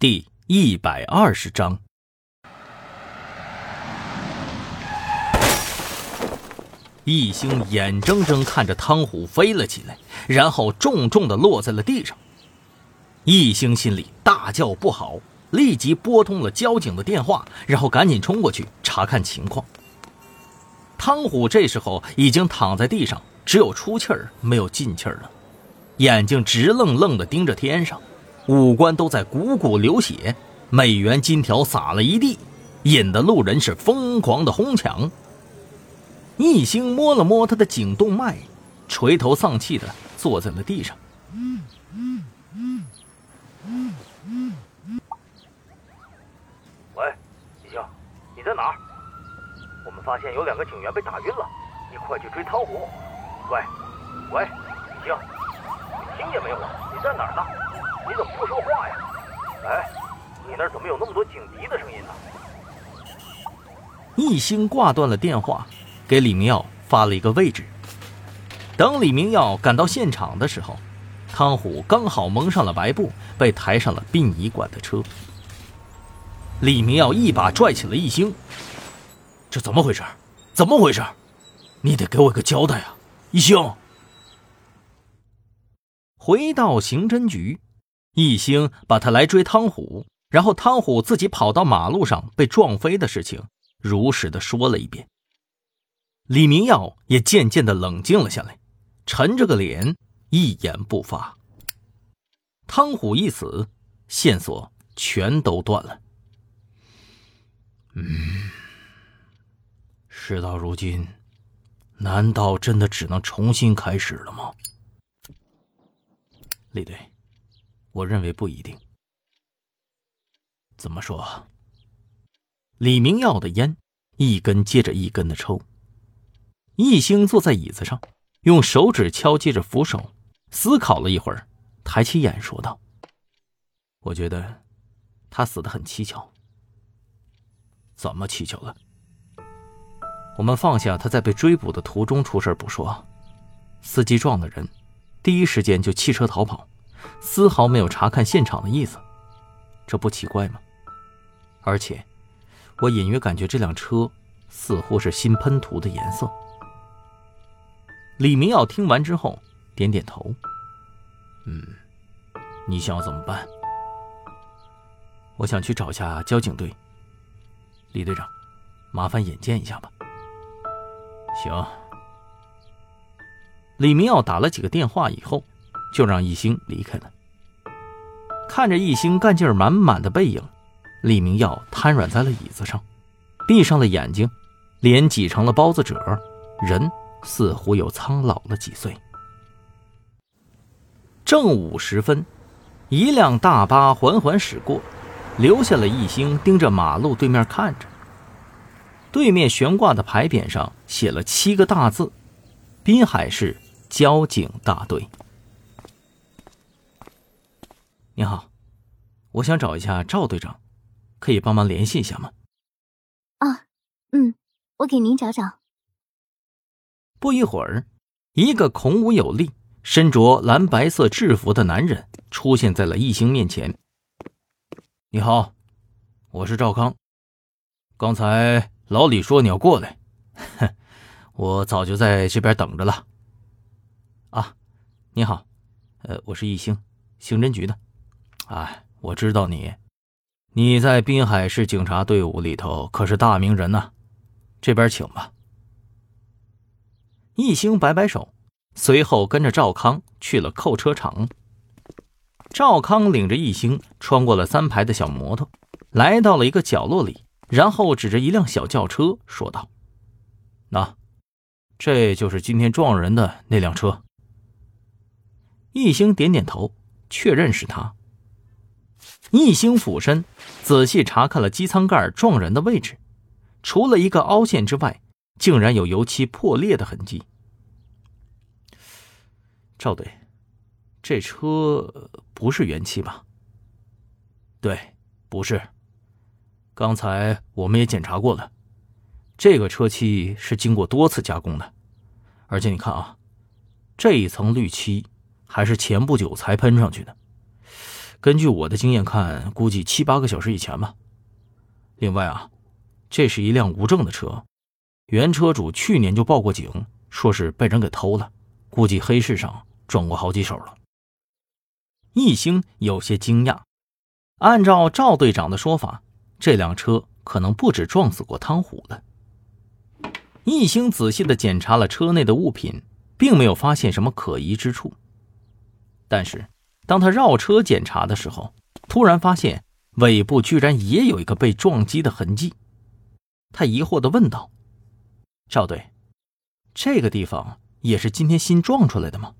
第一百二十章，一星眼睁睁看着汤虎飞了起来，然后重重的落在了地上。一星心里大叫不好，立即拨通了交警的电话，然后赶紧冲过去查看情况。汤虎这时候已经躺在地上，只有出气儿没有进气儿了，眼睛直愣愣的盯着天上。五官都在汩汩流血，美元金条撒了一地，引得路人是疯狂的哄抢。一星摸了摸他的颈动脉，垂头丧气的坐在了地上。喂，一星，你在哪儿？我们发现有两个警员被打晕了，你快去追汤虎。喂，喂，一星，你听见没有啊？你在哪儿呢？你怎么不说话呀？哎，你那怎么有那么多警笛的声音呢？一星挂断了电话，给李明耀发了一个位置。等李明耀赶到现场的时候，汤虎刚好蒙上了白布，被抬上了殡仪馆的车。李明耀一把拽起了一星：“这怎么回事？怎么回事？你得给我一个交代啊！”一星回到刑侦局。一星把他来追汤虎，然后汤虎自己跑到马路上被撞飞的事情，如实的说了一遍。李明耀也渐渐的冷静了下来，沉着个脸，一言不发。汤虎一死，线索全都断了。嗯，事到如今，难道真的只能重新开始了吗？李队。我认为不一定。怎么说？李明耀的烟一根接着一根的抽。易星坐在椅子上，用手指敲击着扶手，思考了一会儿，抬起眼说道：“我觉得他死的很蹊跷。怎么蹊跷了？我们放下他在被追捕的途中出事不说，司机撞的人，第一时间就弃车逃跑。”丝毫没有查看现场的意思，这不奇怪吗？而且，我隐约感觉这辆车似乎是新喷涂的颜色。李明耀听完之后点点头：“嗯，你想要怎么办？我想去找一下交警队。李队长，麻烦引荐一下吧。”行。李明耀打了几个电话以后。就让一星离开了。看着一星干劲满满的背影，李明耀瘫软在了椅子上，闭上了眼睛，脸挤成了包子褶，人似乎又苍老了几岁。正午时分，一辆大巴缓缓驶过，留下了一星盯着马路对面看着。对面悬挂的牌匾上写了七个大字：“滨海市交警大队。”你好，我想找一下赵队长，可以帮忙联系一下吗？啊，嗯，我给您找找。不一会儿，一个孔武有力、身着蓝白色制服的男人出现在了易星面前。你好，我是赵康。刚才老李说你要过来，哼，我早就在这边等着了。啊，你好，呃，我是易星，刑侦局的。哎，我知道你，你在滨海市警察队伍里头可是大名人呐，这边请吧。一星摆摆手，随后跟着赵康去了扣车场。赵康领着一星穿过了三排的小摩托，来到了一个角落里，然后指着一辆小轿车说道：“那，这就是今天撞人的那辆车。”一星点点头，确认是他。一星俯身，仔细查看了机舱盖撞人的位置，除了一个凹陷之外，竟然有油漆破裂的痕迹。赵队，这车不是原漆吧？对，不是。刚才我们也检查过了，这个车漆是经过多次加工的，而且你看啊，这一层绿漆还是前不久才喷上去的。根据我的经验看，估计七八个小时以前吧。另外啊，这是一辆无证的车，原车主去年就报过警，说是被人给偷了，估计黑市上转过好几手了。易兴有些惊讶，按照赵队长的说法，这辆车可能不止撞死过汤虎了。易兴仔细的检查了车内的物品，并没有发现什么可疑之处，但是。当他绕车检查的时候，突然发现尾部居然也有一个被撞击的痕迹。他疑惑地问道：“赵队，这个地方也是今天新撞出来的吗？”